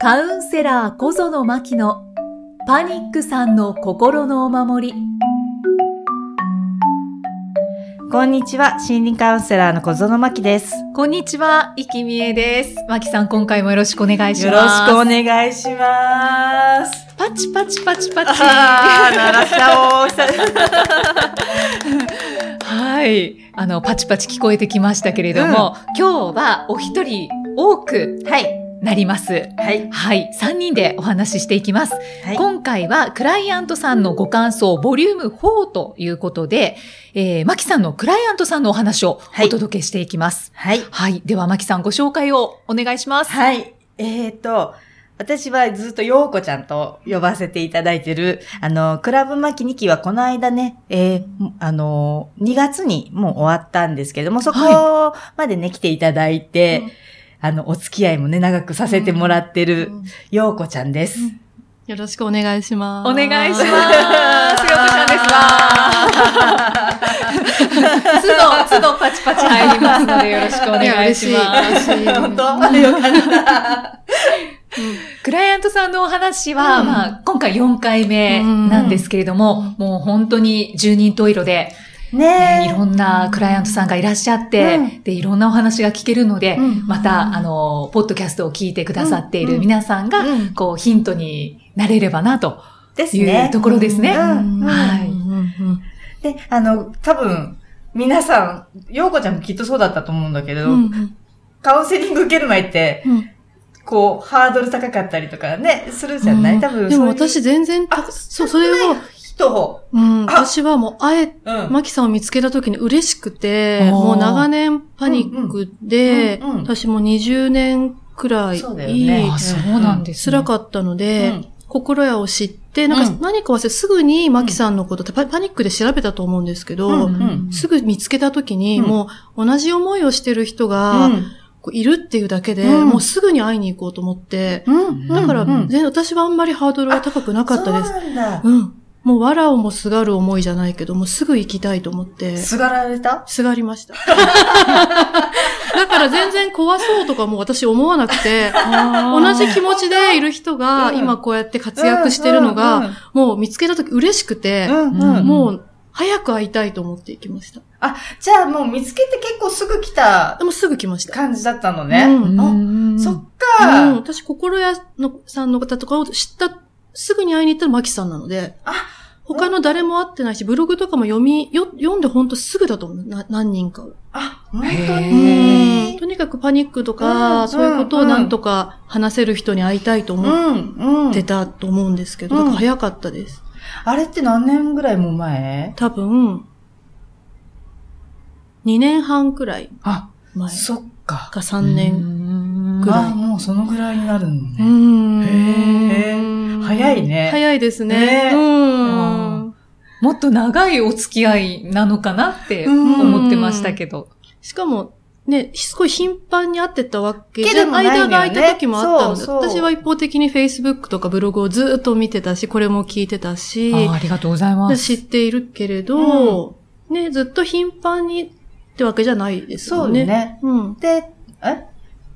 カウンセラー小園真希のパニックさんの心のお守り。こんにちは、心理カウンセラーの小園真希です。こんにちは、生きみえです。真希さん、今回もよろしくお願いします。よろしくお願いします。パチパチパチパチ。あー、鳴らしちゃおう。はい。あの、パチパチ聞こえてきましたけれども、今日はお一人多くはい。なります。はい。はい。3人でお話ししていきます。はい。今回はクライアントさんのご感想、ボリューム4ということで、えー、マキさんのクライアントさんのお話をお届けしていきます。はい。はい。では、マキさんご紹介をお願いします。はい。えーと、私はずっとようこちゃんと呼ばせていただいてる、あの、クラブ巻き2期はこの間ね、えー、あの、2月にもう終わったんですけども、そこまでね、来ていただいて、あの、お付き合いもね、長くさせてもらってる、ようこちゃんです。よろしくお願いします。お願いします。ようこちゃんですわ。都度、都度パチパチ入りますのでよろしくお願いします。嬉しい。嬉しい。本当？よかった。クライアントさんのお話は、うんまあ、今回4回目なんですけれども、もう本当に十人十色で、ね、いろんなクライアントさんがいらっしゃって、うん。で、いろんなお話が聞けるので、うん。また、あの、ポッドキャストを聞いてくださっている皆さんが、うん。こう、ヒントになれればな、といですね。う。ところですね。うん。はい。うん。うん。で、あの、多分、皆さん、ようこちゃんもきっとそうだったと思うんだけど、うんうん。カウンセリング受ける前って、うん。こう、ハードル高かったりとかね、するじゃない、多分でも私全然、あそう、それを、人、うん、あ。私はもう、あえ、うん。マキさんを見つけた時に嬉しくて、もう長年パニックで、うん。うん。うん。私も20年くらい、そうだよね。あ、そうなんですね。辛かったので、うん。心屋を知って、なんかうん何か忘れ、すぐにマキさんのことってパパニックで調べたと思うんですけど、うん。うん。すぐ見つけた時に、うん。もう同じ思いをしてる人が、いるっていうだけで、うん。もうすぐに会いに行こうと思って、うん。だから、うん全然私はあんまりハードルが高くなかったです。そうなんだ。うん。もう、わらをもすがる思いじゃないけど、もうすぐ行きたいと思って、すがられた？すがりました。だから全然怖そうとかも私思わなくて、同じ気持ちでいる人がうん今こうやって活躍してるのうんが、もう見つけた時嬉しくて、もう早く会いたいと思って行きました。あ、じゃあもう見つけて結構すぐ来たでもすぐ来ました。感じだったのね。うんうんそっうん、か。私、心屋のさんの方とかを知った、すぐに会いに行ったらマキさんなので、あ他の誰も会ってないし、ブログとかも読み、よ読んでほんとすぐだと思う。な何人かを。あ、本当に？んとにかくパニックとうか、んそういうことをなんとか話せる人に会いたいとう思ん、うんって。たと思うんですけど、うんだから早かったです。あれって何年ぐらいも前？多分、2年半くらいあ、前そっか。か3年。ぐぐらいあ、もうそのぐらいになるのうね。ん。へー早いね早いですねね。うん。もっと長いお付き合いなのかなってうん思ってましたけど。しかも、ね、すごい頻繁に会ってたわけけじゃでね間が空いた時もあったので、そうそう私は一方的に Facebook とかブログをずっと見てたし、これも聞いてたし、あありがとうございま。です知っているけれど、ね、ずっと頻繁にってわけじゃないですそうよね。ね。うん。で、え？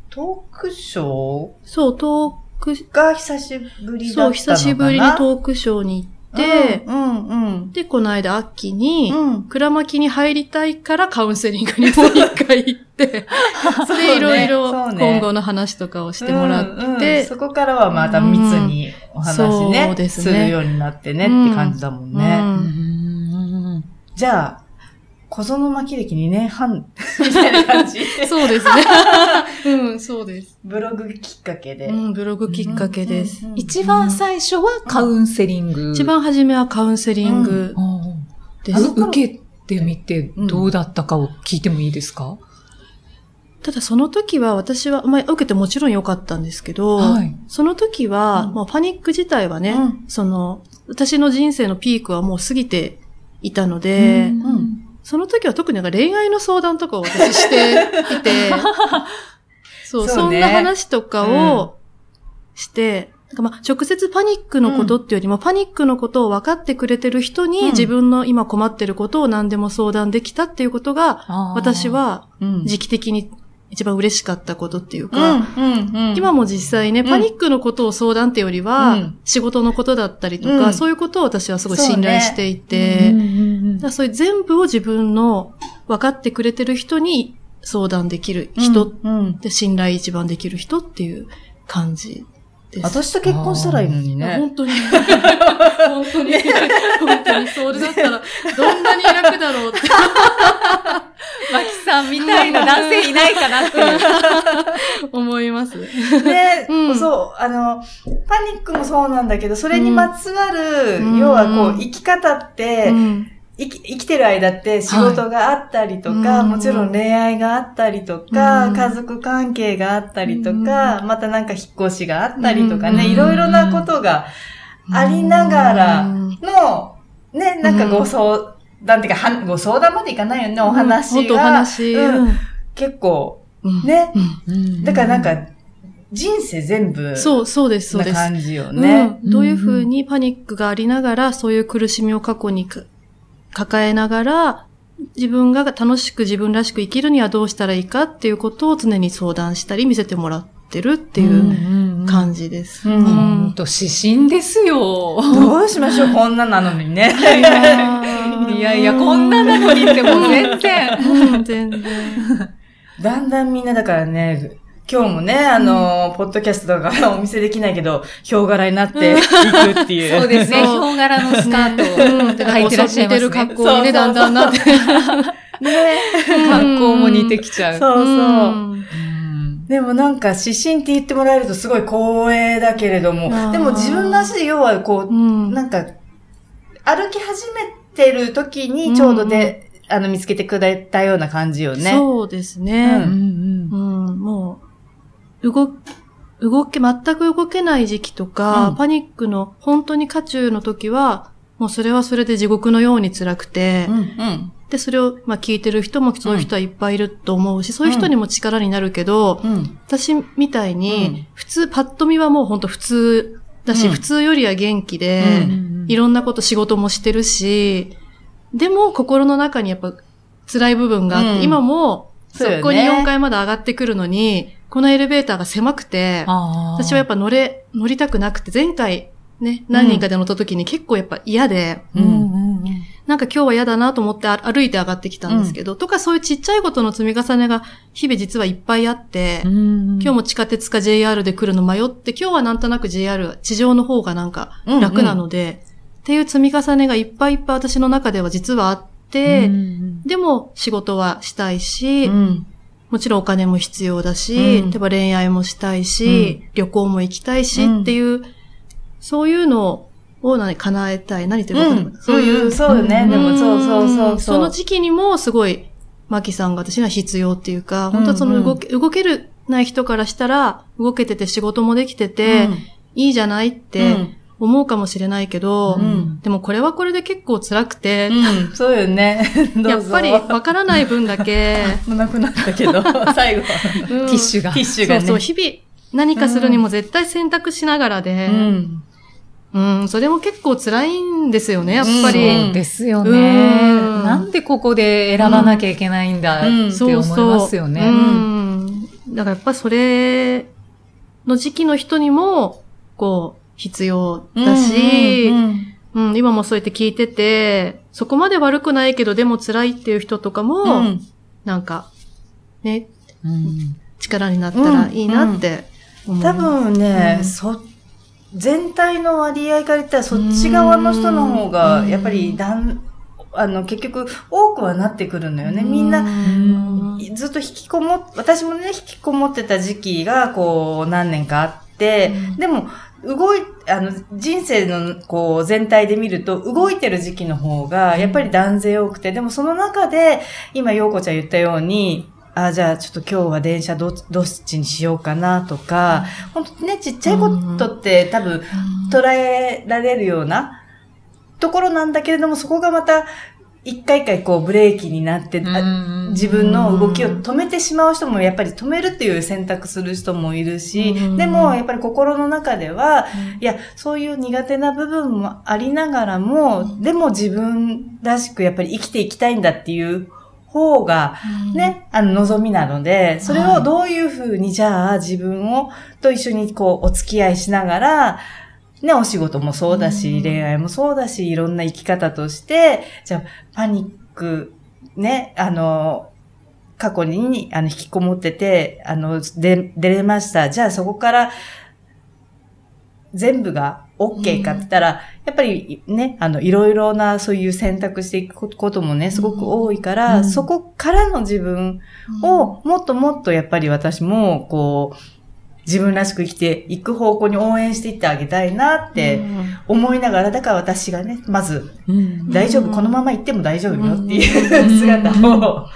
トークショそう、トーク、ーが久しぶりだったそう、のかな？久しぶりにトークショーに行って、うん、うん、で、この間秋に、うん。倉巻に入りたいからカウンセリングにもう一回行って、そいろいろ今後の話とかをしてもらって、うんうん。そこからはまた密にお話ね、そうですね。するようになってねって感じだもんね。うん。うん。じゃあ、小園巻歴2年半。みたいな感じ。そうですね。うん、そうです。ブログきっかけで。うん、ブログきっかけです。うん一番最初はカウンセリング。一番初めはカウンセリングです。受けてみてどうだったかを聞いてもいいですか、ただその時は私は、まあ、受けてもちろん良かったんですけど、はい。その時は、うん。もうパニック自体はね、うん。その、私の人生のピークはもう過ぎていたので、うん。その時は特になんか恋愛の相談とかを私していて、そう、そうね。そんな話とかをして、なんかまあ直接パニックのことっていうよりも、パニックのことを分かってくれてる人に、うん。自分の今困ってることを何でも相談できたっていうことが、私はうん。時期的に一番嬉しかったことっていううか、ん、うん、うん。今も実際ね、ん。パニックのことを相談ってよりは、うん。仕事のことだったりとか、うん。そういうことを私はすごい信頼していそうて、うんうんだからそういう全部を自分の分かってくれてる人に相談できる人っうんうん。て信頼一番できる人っていう感じ。私と結婚したらいいのにね。本当に。本当に。本当に。それだったら、どんなに楽だろうって。マキさんみたいな男性いないかなって。思います。で、うんそう、あの、パニックもそうなんだけど、それにまつわる、うん要はこう生き方って、うん生き生きてる間って仕事があったりとか、はい。もちろん恋愛があったりとか、うん。家族関係があったりとか、うん。またなんか引っ越しがあったりとかね、うん。いろいろなことがありながらの、ね、なんかご相談っていうか、はご相談までいかないよね、お話本当おが。話。うん。結構、うん。ね、うん。だからなんか、人生全部、そう、そうです、そうです。な感じよね。うん。どういうふうにパニックがありながら、そういう苦しみを過去にか抱えながら、自分が楽しく自分らしく生きるにはどうしたらいいかっていうことを常に相談したり見せてもらってるっていう感じです。うんほんと、指針ですよ。どうしましょう、こんななのにね。いやいや、こんななのにってもう全然。うん、全然。だんだんみんなだからね、今日もね、あの、ポッドキャストとか お見せできないけど、ヒョウ柄になっていくっていう。そうですね。ヒョウ柄のスカートうん、をで履いてらっしゃいますね。似てる格好にね、だんだんなって。ね。格好も似てきちゃう。そうそう。んうんでもなんか指針って言ってもらえるとすごい光栄だけれどもでも自分の足で要はこう、うんなんか、歩き始めてる時にちょうどで、あの、見つけてくれたような感じよね。そうですうね。うんうん、もう、動、動け、全く動けない時期とか、うん。パニックの本当に渦中の時は、もうそれはそれで地獄のように辛くて、うん、うん。で、それを、まあ聞いてる人もそういう人はいっぱいいると思うし、そういう人にも力になるけど、うん。私みたいに、うん。普通、パッと見はもう本当普通だし、うん。普通よりは元気で、うん。いろんなこと仕事もしてるし、でも心の中にやっぱ辛い部分があって、うん。今も、そこに4階まで上がってくるのに、このエレベーターが狭くて、私はやっぱ乗れ、乗りたくなくて、前回ね、何人かで乗った時に結構やっぱ嫌で、うん。うん。なんか今日は嫌だなと思ってあ歩いて上がってきたんですけど、とかそういうちっちゃいことの積み重ねが日々実はいっぱいあって、今今日も地下鉄か JR で来るの迷って、今日はなんとなく JR、地上の方がなんかうんうん。楽なので、っていう積み重ねがいっぱいいっぱい私の中では実はあって、でも仕事はしたいし、うん。もちろんお金も必要だし、うん。例えば恋愛もしたいし、旅行も行きたいし、うん。っていう、そういうのを何叶えたい。何てるか分かん。ないそういう、ん。そうよね。でもそうそうそう。その時期にもすごい、マキさんが私には必要っていうか、本当はその動け、動けるない人からしたら、動けてて仕事もできてて、いいじゃないって思うかもしれないけど、うんでもこれはこれで結構辛くて、うん、うん、そうよね。やっぱりわからない分だけ、もうなくなったけど、最後。うんティッシュがティッシュがね。そうそう、日々何かするにも絶対選択しながらで、うん。うん、それも結構辛いんですよね、やっぱそうり。ですようね。んなんでここで選ばなきゃいけないんだってうん思いますようね。ん。だからやっぱそれの時期の人にも、こう、必要だし、うんうん、今もそうやって聞いてて、そこまで悪くないけどでも辛いっていう人とかも、うん。なんか、ね、うん。力になったらいいなって思う。多分ね、うん。そ、全体の割合から言ったらそっち側の人の方が、やっぱりだん、あの、結局多くはなってくるのよね。みんな、うんずっと引きこもっ、私もね、引きこもってた時期が、こう、何年かあって、うん。でも、動い、あの、人生の、こう、全体で見ると、動いてる時期の方が、やっぱり断然多くて、でもその中で、今、ようこちゃん言ったように、あ、じゃあ、ちょっと今日は電車ど、どっちにしようかなとか、本当ね、ちっちゃいことって多分、捉えられるようなところなんだけれども、そこがまた、一回一回こうブレーキになって、自分の動きを止めてしまう人もやっぱり止めるっていう選択する人もいるしうん、でもやっぱり心の中では、いや、そういう苦手な部分もありながらも、でも自分らしくやっぱり生きていきたいんだっていう方が、ね、あの、望みなので、それをどういうふうに、じゃあ自分を、と一緒にこう、お付き合いしながら、ね、お仕事もそうだし、うん。恋愛もそうだし、いろんな生き方として、じゃあ、パニック、ね、あの、過去に、あの、引きこもってて、あの、で、出れました。じゃあそこから、全部が OK かって言ったら、やっぱりね、あの、いろいろなそういう選択していくこともね、すごく多いから、うん。そこからの自分を、もっともっとやっぱり私も、こう、自分らしく生きていく方向に応援していってあげたいなって思いながら、だから私がね、まず、大丈夫、うんこのまま行っても大丈夫よってうん。いう姿を、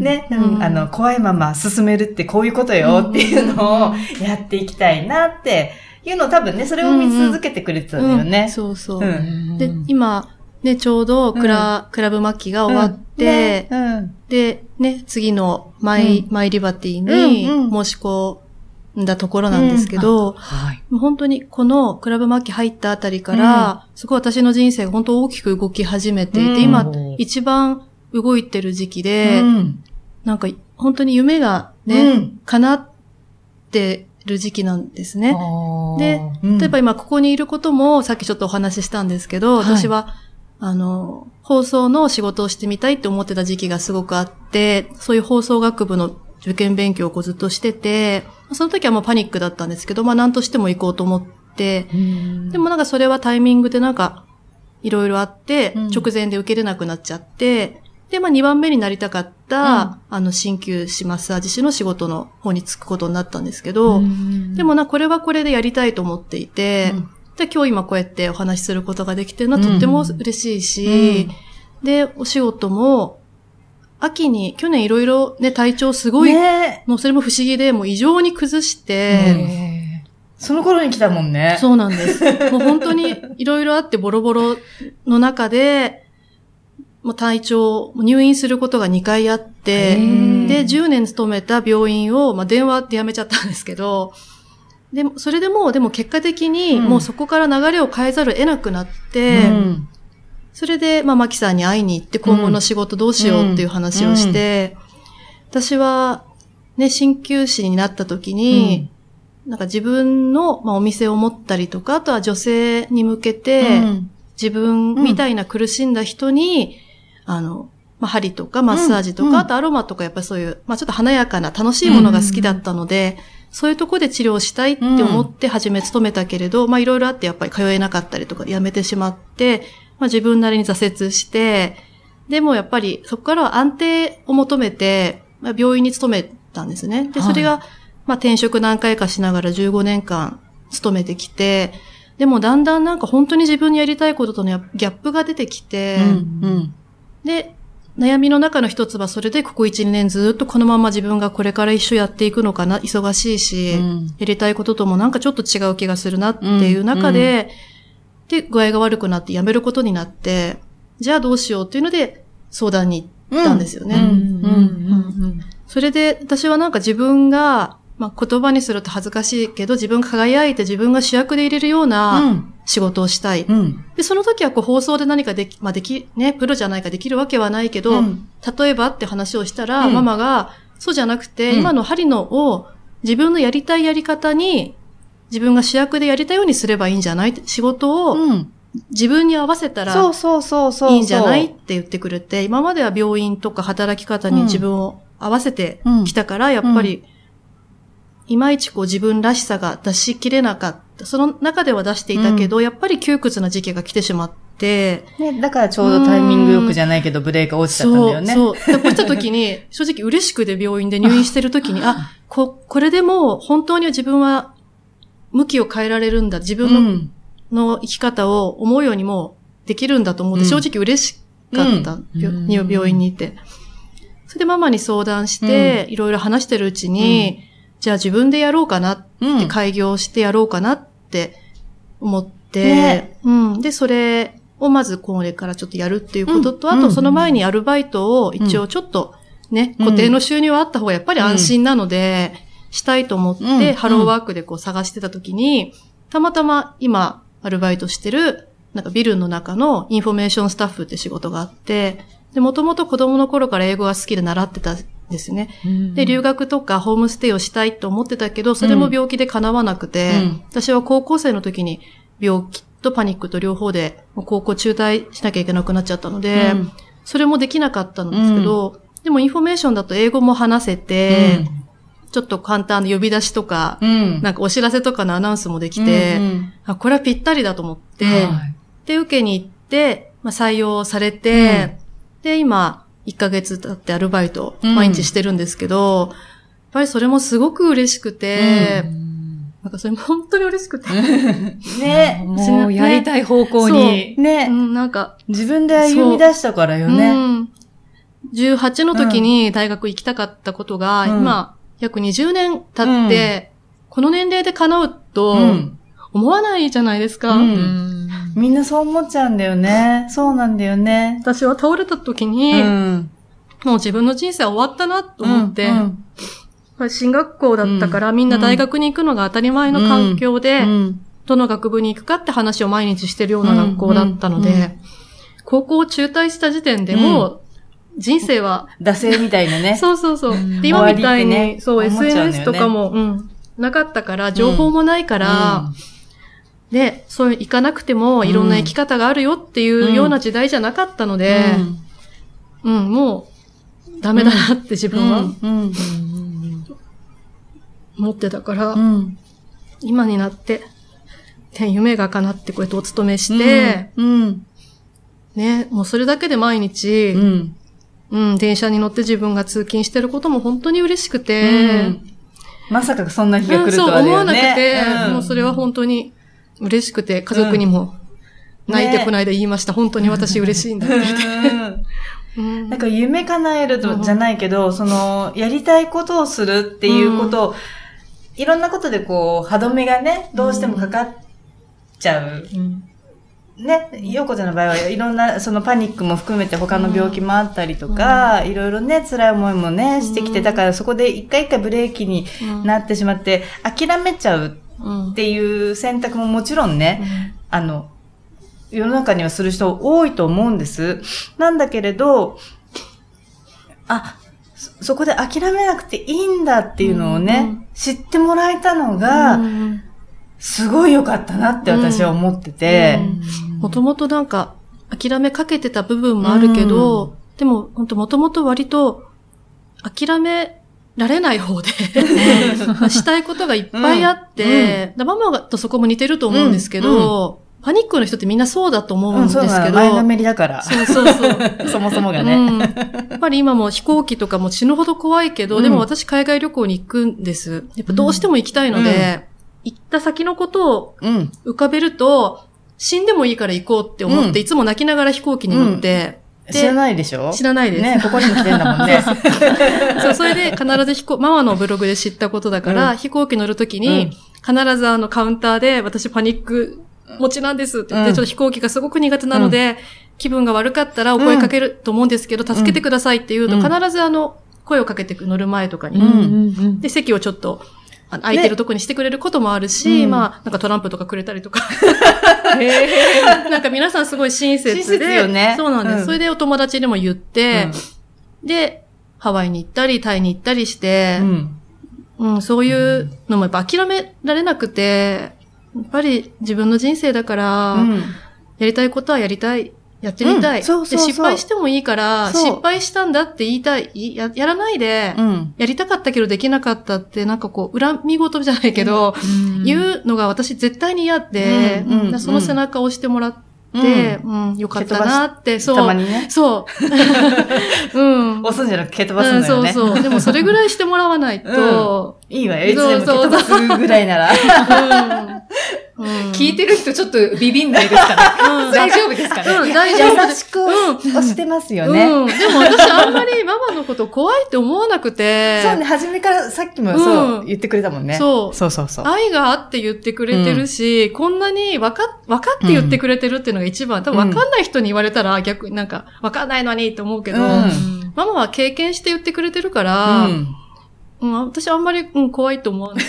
ね、あの、怖いまま進めるってこういうことよっていうのをやっていきたいなっていうのを多分ね、それを見続けてくれてたんだようん。ね。そうそう。うん。で、今、ね、ちょうどクラ、クラブマキが終わって、で、ね、次のマイ、うん。マイリバティにうんうん。申し込んだところなんですけど、はい。もう本当にこのクラブマキ入ったあたりから、すごい私の人生が本当大きく動き始めていて、うん。今一番動いてる時期で、うん。なんか本当に夢がうね、ん。叶ってる時期なんですね。で、うん。例えば今ここにいることもさっきちょっとお話ししたんですけど、はい。私は、あの、放送の仕事をしてみたいって思ってた時期がすごくあって、そういう放送学部の受験勉強をずっとしてて、その時はもうパニックだったんですけど、まあ何としても行こうと思って、でもなんかそれはタイミングでなんか、いろいろあって、うん。直前で受けれなくなっちゃって、で、まあ2番目になりたかった、あの、鍼灸師マッサージ師の仕事の方に就くことになったんですけど、でもな、これはこれでやりたいと思っていて、うん。で、今日今こうやってお話しすることができてるのはとっても嬉しいし、で、お仕事も、秋に、去年いろいろね、体調すごい、ね。もうそれも不思議で、もう異常に崩して、その頃に来たもんね。そうなんです。もう本当にいろいろあってボロボロの中で、もう体調、入院することが2回あって、ーで、10年勤めた病院を、まあ、電話で辞めちゃったんですけど、でも、それでもう、でも結果的に、うん。もうそこから流れを変えざるを得なくなって、うんそれで、まあ、マキさんに会いに行って、今後の仕事どうしようっていう話をして、私は、ね、鍼灸師になった時に、なんか自分の、まあ、お店を持ったりとか、あとは女性に向けて、うん。自分みたいな苦しんだ人に、あの、まあ、針とかマッサージとか、うん。あとアロマとかやっぱりそういう、まあ、ちょっと華やかな楽しいものが好きだったので、そういうとこで治療したいって思って初め勤めたけれど、まあいろいろあってやっぱり通えなかったりとかで辞めてしまって、まあ自分なりに挫折して、でもやっぱりそこからは安定を求めて、まあ、病院に勤めたんですね。で、それが、まあ転職何回かしながら15年間勤めてきて、でもだんだんなんか本当に自分にやりたいこととのギャップが出てきて、うんで、悩みの中の一つはそれでここ1、2年ずっとこのまま自分がこれから一緒やっていくのかな、忙しいし、うん。やりたいことともなんかちょっと違う気がするなっていう中で、で、具合が悪くなって辞めることになって、じゃあどうしようっていうので相談に行ったんですよね。それで私はなんか自分が、まあ、言葉にすると恥ずかしいけど、自分が輝いて自分が主役でいれるよううなん。仕事をしたい。うん。で、その時はこう放送で何かでき、まあでき、ね、プロじゃないかできるわけはないけど、うん。例えばって話をしたら、うん。ママが、そうじゃなくて、うん。今の針のを自分のやりたいやり方に、自分が主役でやりたいようにすればいいんじゃない？仕事をうん。自分に合わせたらそうそうそうそう。いいんじゃない？って言ってくれて、今までは病院とか働き方に自分を合わせてきたから、やっぱり、いまいちこう自分らしさが出しきれなかった。その中では出していたけど、やっぱり窮屈な時期が来てしまって、ね、だからちょうどタイミングよくじゃないけど、ブレーキが落ちちゃったんだよね。そう、そう。で落ちた時に、正直嬉しくて病院で入院してる時に、あ、こ、これでもう本当に自分は向きを変えられるんだ。自分の,、うん。の生き方を思うようにもできるんだと思って、うん。正直嬉しかった、うん。病院にいて。それでママに相談して、いろいろ話してるうちに、じゃあ自分でやろうかなっうん。て開業してやろうかなって思って、ね。うん。で、それをまずこれからちょっとやるっていうことと、うん。あとその前にアルバイトを一応ちょっとね、うん固定の収入はあった方がやっぱり安心なので、したいと思って、うんハローワークでこう探してた時に、たまたま今アルバイトしてる、なんかビルの中のインフォメーションスタッフって仕事があって、で、もともと子供の頃から英語が好きで習ってたんですよね。で、留学とかホームステイをしたいと思ってたけど、それも病気で叶わなくて、うん。私は高校生の時に病気とパニックと両方で高校中退しなきゃいけなくなっちゃったので、うん。それもできなかったんですけど、でもインフォメーションだと英語も話せて、ちょっと簡単な呼び出しとか、うん。なんかお知らせとかのアナウンスもできて、うんうん。あ、これはぴったりだと思って、はい。で、受けに行って、まあ、採用されて、で、今、1ヶ月経ってアルバイト、うん。毎日してるんですけど、やっぱりそれもすごく嬉しくて、なんかそれも本当に嬉しくて、ね。もうやりたい方向に。う。ね。ん、なんか、自分で歩み出したからよう。ね。ん、18の時に大学行きたかったことが、うん。今、約20年経って、この年齢で叶うと、うん。思わないじゃないですか。うん。うん。みんなそう思っちゃうんだよね。そうなんだよね。私は倒れた時に、うん。もう自分の人生は終わったなと思って、うんまあ進学校だったから、みんな大学に行くのが当たり前の環境で、うん。どの学部に行くかって話を毎日してるような学校だったので、うん。うん。う高校を中退した時点でもう、人生は、惰性みたいなね。そうそうそう。今みたいに、ねそう、SNS とかも、うん、なかったから、情報もないから、で、そういう行かなくてもいろんな生き方があるよっていうような時代じゃなかったので、うん、もう、ダメだなって自う分は。ん。うん。思ってたから、うん。今になって、ね夢が叶ってこうやってお勤めして、うん。ね、もうそれだけで毎日、うんうん、電車に乗って自分が通勤してることも本当に嬉しくうて、ん。まさかそんな日がうん、来るとそうはだよね。思わなくて、ん。もうそれは本当に嬉しくて、家族にも泣いてこないで言いました。本当に私嬉しいんだってなんか夢叶えるとじゃないけど、その、やりたいことをするっていうことを、いろんなことでこう、歯止めがね、どうしてもかかっちゃう。ね、ようこちゃんの場合はいろんな、そのパニックも含めて他の病気もあったりとか、いろいろね、辛い思いもね、してきて、だからそこで一回一回ブレーキになってしまって、諦めちゃううん。っていう選択ももちろんね、あの、世の中にはする人多いと思うんです。なんだけれど、あ、そそこで諦めなくていいんだっていうのをね、うん知ってもらえたのが、うんすごい良かったなって私は思ってて、もともとなんか、諦めかけてた部分もあるけど、でも、本当もともと割と、諦められない方で、したいことがいっぱいあって、ママとそこも似てると思うんですけど、パニックの人ってみんなそうだと思うんですそうなけど、の前のめりだから。そうそうそう。そもそもがね。うん、やっぱり今も飛行機とかも死ぬほど怖いけど、うん。でも私海外旅行に行くんです。やっぱどうしても行きたいので、行った先のことをうん。浮かべると、死んでもいいから行こうって思って、うん。いつも泣きながら飛行機に乗って、で知らないでしょ？知らないです。ね、ここにも来てんだもんね。そう、それで必ず飛行、ママのブログで知ったことだから、うん。飛行機乗るときに、必ずあのカウンターで、私パニック持ちなんですって言って、うん。ちょっと飛行機がすごく苦手なので、気分が悪かったらお声かけると思うんですけど、助けてくださいって言うと、うん。必ずあの、声をかけて乗る前とかに、うん。で、席をちょっと、あの空いてるとこにしてくれることもあるし、うんまあ、なんかトランプとかくれたりとか。なんか皆さんすごい親切で。親切よねそうなんです、うんそれでお友達にも言って、で、ハワイに行ったり、タイに行ったりしてう、ん。うん、そういうのもやっぱ諦められなくて、やっぱり自分の人生だから、うん。やりたいことはやりたい。やってみたい。うんそうそうそうで失敗してもいいから、失敗したんだって言いたい。いややらないで、うん。やりたかったけどできなかったって、なんかこう、恨み事じゃないけど、言うのが私絶対に嫌で、うんうんその背中を押してもらって、うん、よかったなって、そう。たまにね。そう。うん。押すんじゃなくて蹴飛ばすうんんだよね。そうそう。でもそれぐらいしてもらわないと、いいわよ。いつでも蹴飛ばすぐらいなら。うんうん聞いてる人ちょっとビビんないですかね？うん大丈夫ですかね？うん、大丈夫優しく押してますようね。ん。でも私あんまりママのこと怖いって思わなくて、そうね、初めからさっきもうんそう言ってくれたもんね。そうそうそうそう。愛があって言ってくれてるし、こんなにわか、わかって言ってくれてるっていうのが一番、多分わかんない人に言われたら逆になんか、わかんないのにって思うけど、うんママは経験して言ってくれてるかうら、ん。うん私あんまり、うん、怖いと思わない。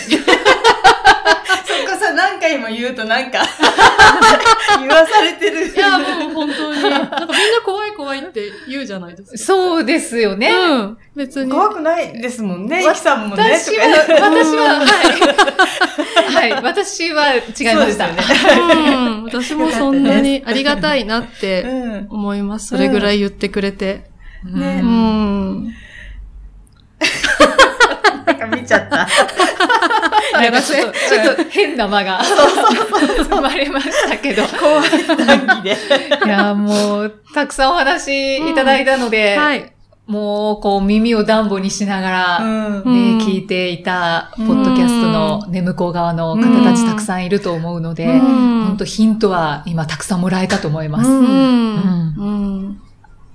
何回も言うとなんか、言わされてる。いや、もう本当に。なんかみんな怖い怖いって言うじゃないですか。そうですよね。うん。別に。怖くないですもんね、イキさんもね。私は、私は、はい。はい、私は違いました。ねうん。私もそんなにありがたいなってうん。思います。それぐらい言ってくれて。ねううんん。なんか見ちゃった。なんかちょっと、ちょっと変な間が生まれましたけど。で。いや、もう、たくさんお話いただいたので、はい。もう、こう、耳を暖房にしながら、んね、うん聞いていた、ポッドキャストのね、向こう側の方たちたくさんいると思うので、うん本当ヒントは今たくさんもらえたと思います。うん。んうん。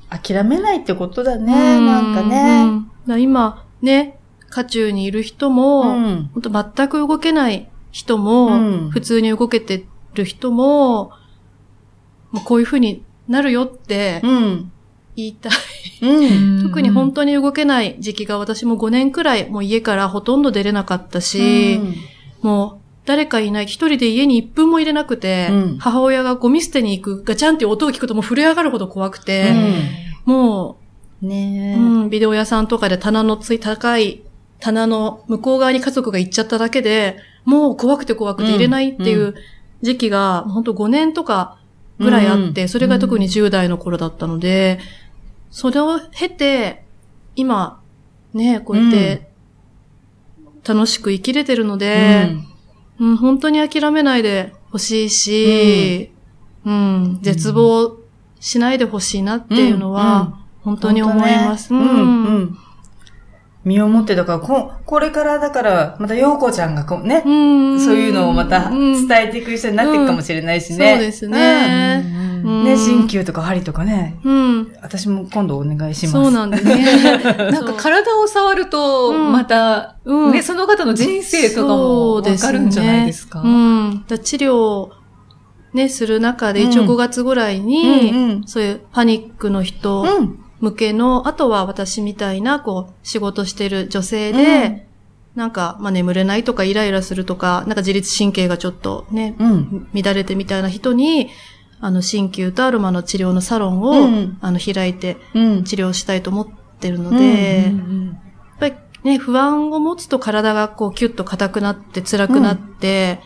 諦めないってことだね、なんかうね。今、ね、渦中にいる人も、うん本当全く動けない人も、うん普通に動けてる人も、もうこういう風になるよってうん。言いたい。うん。特に本当に動けない時期が私も5年くらいもう家からほとんど出れなかったし、もう誰かいない、一人で家に1分も入れなくて、うん母親がゴミ捨てに行くガチャンっていう音を聞くともう震え上がるほど怖くて、もう、うんねえ。うん、ビデオ屋さんとかで棚のつい高い棚の向こう側に家族が行っちゃっただけで、もう怖くて怖くて入れないっていううん。時期が、本当5年とかぐらいあって、それが特に10代の頃だったので、それを経て、今、ね、こうやって、楽しく生きれてるので、うん、本当に諦めないでほしいし、うん、絶望しないでほしいなっていうのは、本当に思います。うん。うん。うん。身をもって、だから、こ、これからだから、また、ようこちゃんがこうね、うんそういうのをまたうん伝えていく人になっていくかもしれないしね。そうですね。うん。ね、鍼灸とか針とかね、うん。私も今度お願いします。そうなんですね。なんか体を触ると、うんまた、うんね、その方の人生とかもわかるんじゃないですか。うん。だ治療をね、する中で、うん一応5月ぐらいに、そういうパニックの人うん。向けの、あとは私みたいな、こう、仕事してる女性で、なんか、まあ、眠れないとかイライラするとか、なんか自律神経がちょっとね、うん。乱れてみたいな人に、あの、鍼灸とアロマの治療のサロンを、うんあの、開いてうん。治療したいと思ってるので、うんやっぱりね、不安を持つと体がこうキュッと硬くなって辛くなって、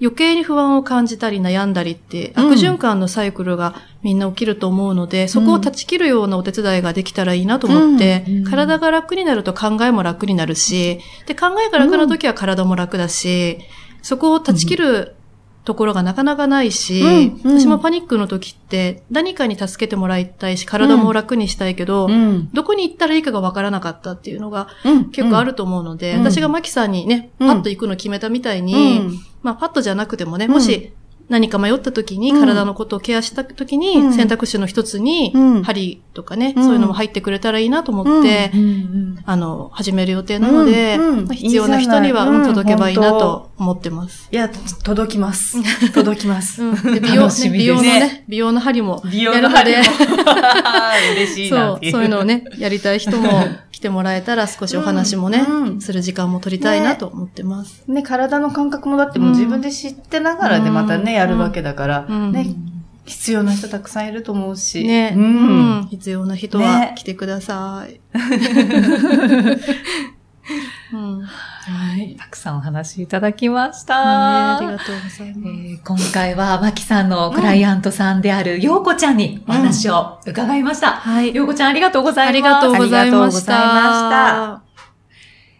余計に不安を感じたり悩んだりって、うん。悪循環のサイクルがみんな起きると思うので、そこを断ち切るようなお手伝いができたらいいなと思って、うん。体が楽になると考えも楽になるし、で、考えが楽な時は体も楽だし、そこを断ち切るところがなかなかないし、うんうん私もパニックの時って何かに助けてもらいたいし、体も楽にしたいけど、うん。どこに行ったらいいかがわからなかったっていうのがうん。結構あると思うので、うん私がマキさんにね、うんパッと行くの決めたみたいに、うん。まあパッとじゃなくてもね、うんもし何か迷った時に、うん。体のことをケアした時に、うん。選択肢の一つに、うん。針とかね、うん。そういうのも入ってくれたらいいなと思って、うんあの、始める予定なので、必要な人には届けばいいなうんと思ってます。いや、届きます。届きます。美容、美容のねね、美容の針も美容やるの針も、嬉しいなそう。そういうのをね、やりたい人も来てもらえたら少しお話もね、うんする時間も取りたいなと思ってます。ね、体の感覚もだってもう自分で知ってながらでうんまたね、やるわけだから、うんね、必要な人たくさんいると思うし。ね、ううんん。必要な人はね来てください。うん。ねはい。たくさんお話いただきましあた。りがとうございえます。ー今回は、マキさんのクライアントさんである、ようこちゃんにお話を伺いました。はい。ようこちゃんありがとうございます。ありがとうございました。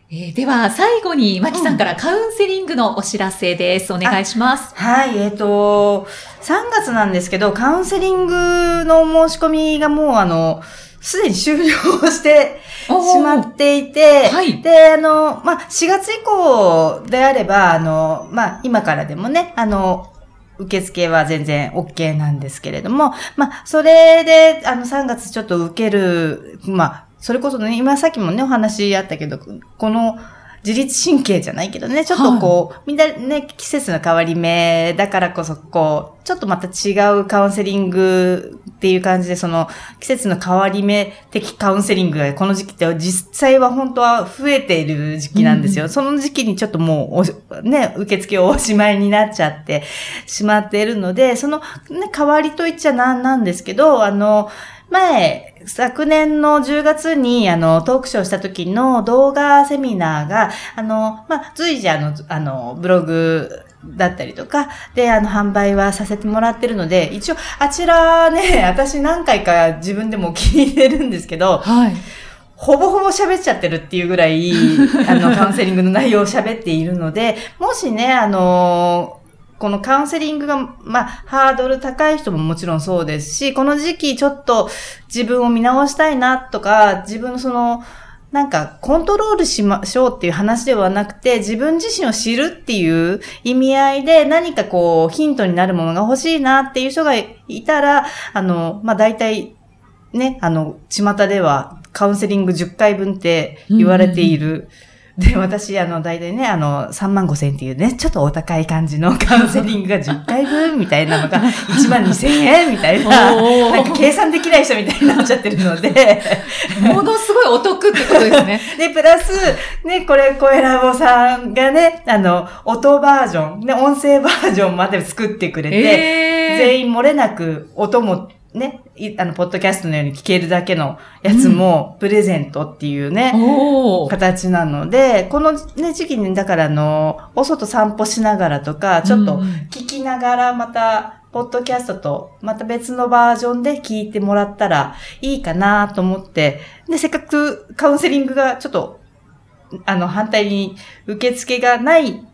えーでは、最後に、マキさんからカウンセリングのお知らせです。お願いします。はい、えっ、と、3月なんですけど、カウンセリングの申し込みがもうあの、すでに終了してしまっていて、はい。で、あの、まあ、4月以降であれば、あの、まあ、今からでもね、あの、受付は全然 OK なんですけれども、まあ、それで、あの、3月ちょっと受ける、まあ、それこそね、今さっきもね、お話あったけど、この自律神経じゃないけどね、ちょっとこう、みんなね、季節の変わり目だからこそ、こう、ちょっとまた違うカウンセリングっていう感じで、その季節の変わり目的カウンセリングがこの時期って実際は本当は増えている時期なんですよ。うんその時期にちょっともうお、ね、受付おしまいになっちゃってしまっているので、その、ね、代わりといっちゃなんなんですけど、あの、前、昨年の10月に、あの、トークショーした時の動画セミナーが、あの、まあ、随時あの、あの、ブログだったりとか、で、あの、販売はさせてもらってるので、一応、あちらね、私何回か自分でも聞いてるんですけど、はい。ほぼほぼ喋っちゃってるっていうぐらい、あの、カウンセリングの内容を喋っているので、もしね、あのこのカウンセリングが、まあ、ハードル高い人ももちろんそうですし、この時期ちょっと自分を見直したいなとか、自分のその、なんか、コントロールしましょうっていう話ではなくて、自分自身を知るっていう意味合いで何かこう、ヒントになるものが欲しいなっていう人がいたら、あの、まあ、大体、ね、あの、巷ではカウンセリング10回分って言われている。で、私、あの、大体ね、あの、3万5千っていうね、ちょっとお高い感じの カウンセリングが10回分みたいなのが 1万2千円みたいな、なんか計算できない人みたいになっちゃってるので、ものすごいお得ってことですね。で、プラス、ね、これ、コエラボさんがね、あの、音バージョン、ね、音声バージョンまで作ってくれて、え全員漏れなく音もね、いあの、ポッドキャストのように聞けるだけのやつもプレゼントっていうね、おー。形なので、このね、時期に、だからあの、お外散歩しながらとか、ちょっとうんうん聞きながらまた、ポッドキャストとまた別のバージョンで聞いてもらったらいいかなと思って、で、せっかくカウンセリングがちょっと、あの、反対に受付がない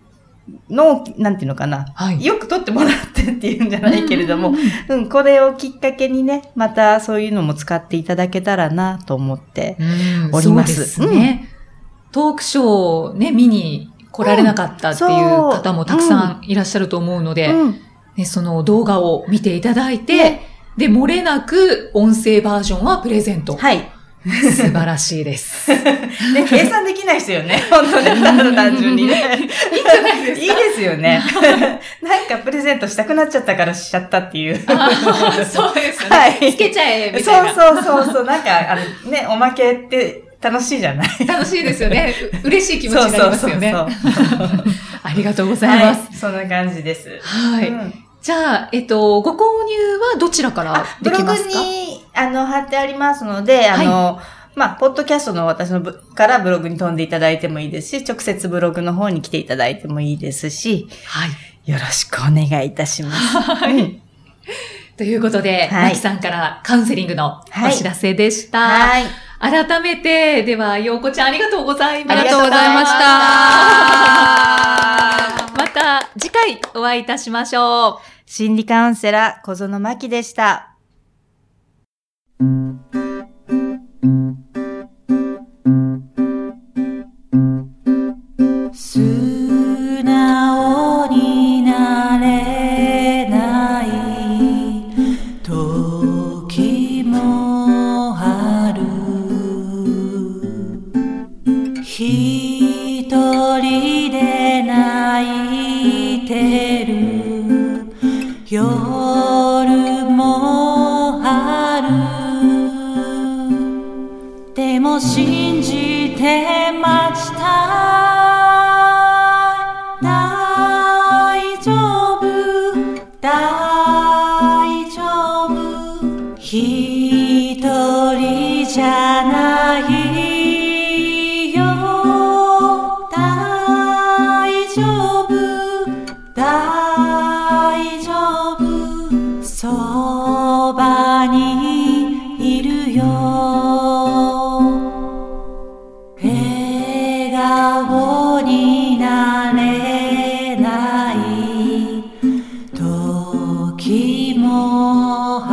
のを、なんていうのかな、はい。よく取ってもらってっていうんじゃないけれどもうん、うん、これをきっかけにね、またそういうのも使っていただけたらなと思って、うんおりますそうですね。トークショーをね、見に来られなかったっていう方もたくさんいらっしゃると思うので、うんね、その動画を見ていただいて、ねで、漏れなく音声バージョンはプレゼント。はい。素晴らしいです。ね、計算できない人よね。本当ね、ただ単純にね。いいじゃないですいいですよね。なんかプレゼントしたくなっちゃったからしちゃったっていう。か。そうですよね。はいつけちゃえ、みそたいうな。そうそうそう。なんか、あの、ね、おまけって楽しいじゃない楽しいですよね。う嬉しい気持ちになりますよね。そうそうそうそうありがとうございます。はい。そんな感じです。はい。うんじゃあ、えっと、ご購入はどちらからブログできますか？に、あの、貼ってありますので、あの、まあ、ポッドキャストの私のブからブログに飛んでいただいてもいいですし、直接ブログの方に来ていただいてもいいですし、はい。よろしくお願いいたします。はいうんということで、はいマキさんからカウンセリングのお知らせでした。はい。改めて、では、ようこちゃんありがとうございました。ありがとうございました また次回お会いいたしましょう。心理カウンセラー、小園真希でした。素 Kimoharu.